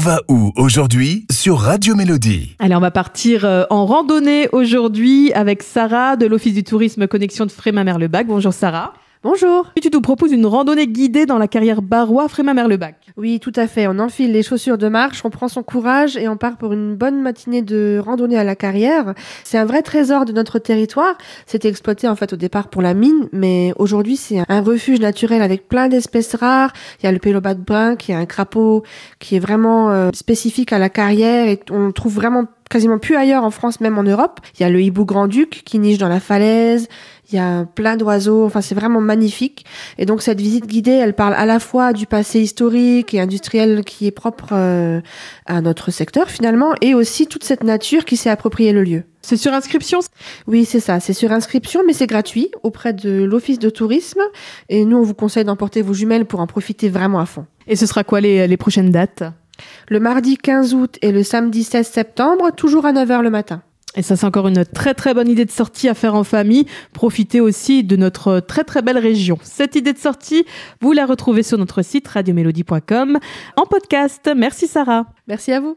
va où aujourd'hui sur Radio Mélodie? Allez, on va partir euh, en randonnée aujourd'hui avec Sarah de l'Office du tourisme Connexion de Frémin-Merlebac. Bonjour Sarah. Bonjour. Et tu nous proposes une randonnée guidée dans la carrière Barrois Frémin-Merlebac. Oui, tout à fait. On enfile les chaussures de marche, on prend son courage et on part pour une bonne matinée de randonnée à la carrière. C'est un vrai trésor de notre territoire. C'était exploité en fait au départ pour la mine, mais aujourd'hui c'est un refuge naturel avec plein d'espèces rares. Il y a le pélobat brun qui est un crapaud qui est vraiment euh, spécifique à la carrière et on trouve vraiment quasiment plus ailleurs en France, même en Europe. Il y a le hibou grand-duc qui niche dans la falaise. Il y a plein d'oiseaux. Enfin, c'est vraiment magnifique. Et donc, cette visite guidée, elle parle à la fois du passé historique et industriel qui est propre euh, à notre secteur, finalement, et aussi toute cette nature qui s'est appropriée le lieu. C'est sur inscription Oui, c'est ça. C'est sur inscription, mais c'est gratuit auprès de l'Office de tourisme. Et nous, on vous conseille d'emporter vos jumelles pour en profiter vraiment à fond. Et ce sera quoi les, les prochaines dates? Le mardi 15 août et le samedi 16 septembre, toujours à 9h le matin. Et ça, c'est encore une très très bonne idée de sortie à faire en famille. Profitez aussi de notre très très belle région. Cette idée de sortie, vous la retrouvez sur notre site radiomélodie.com en podcast. Merci Sarah. Merci à vous.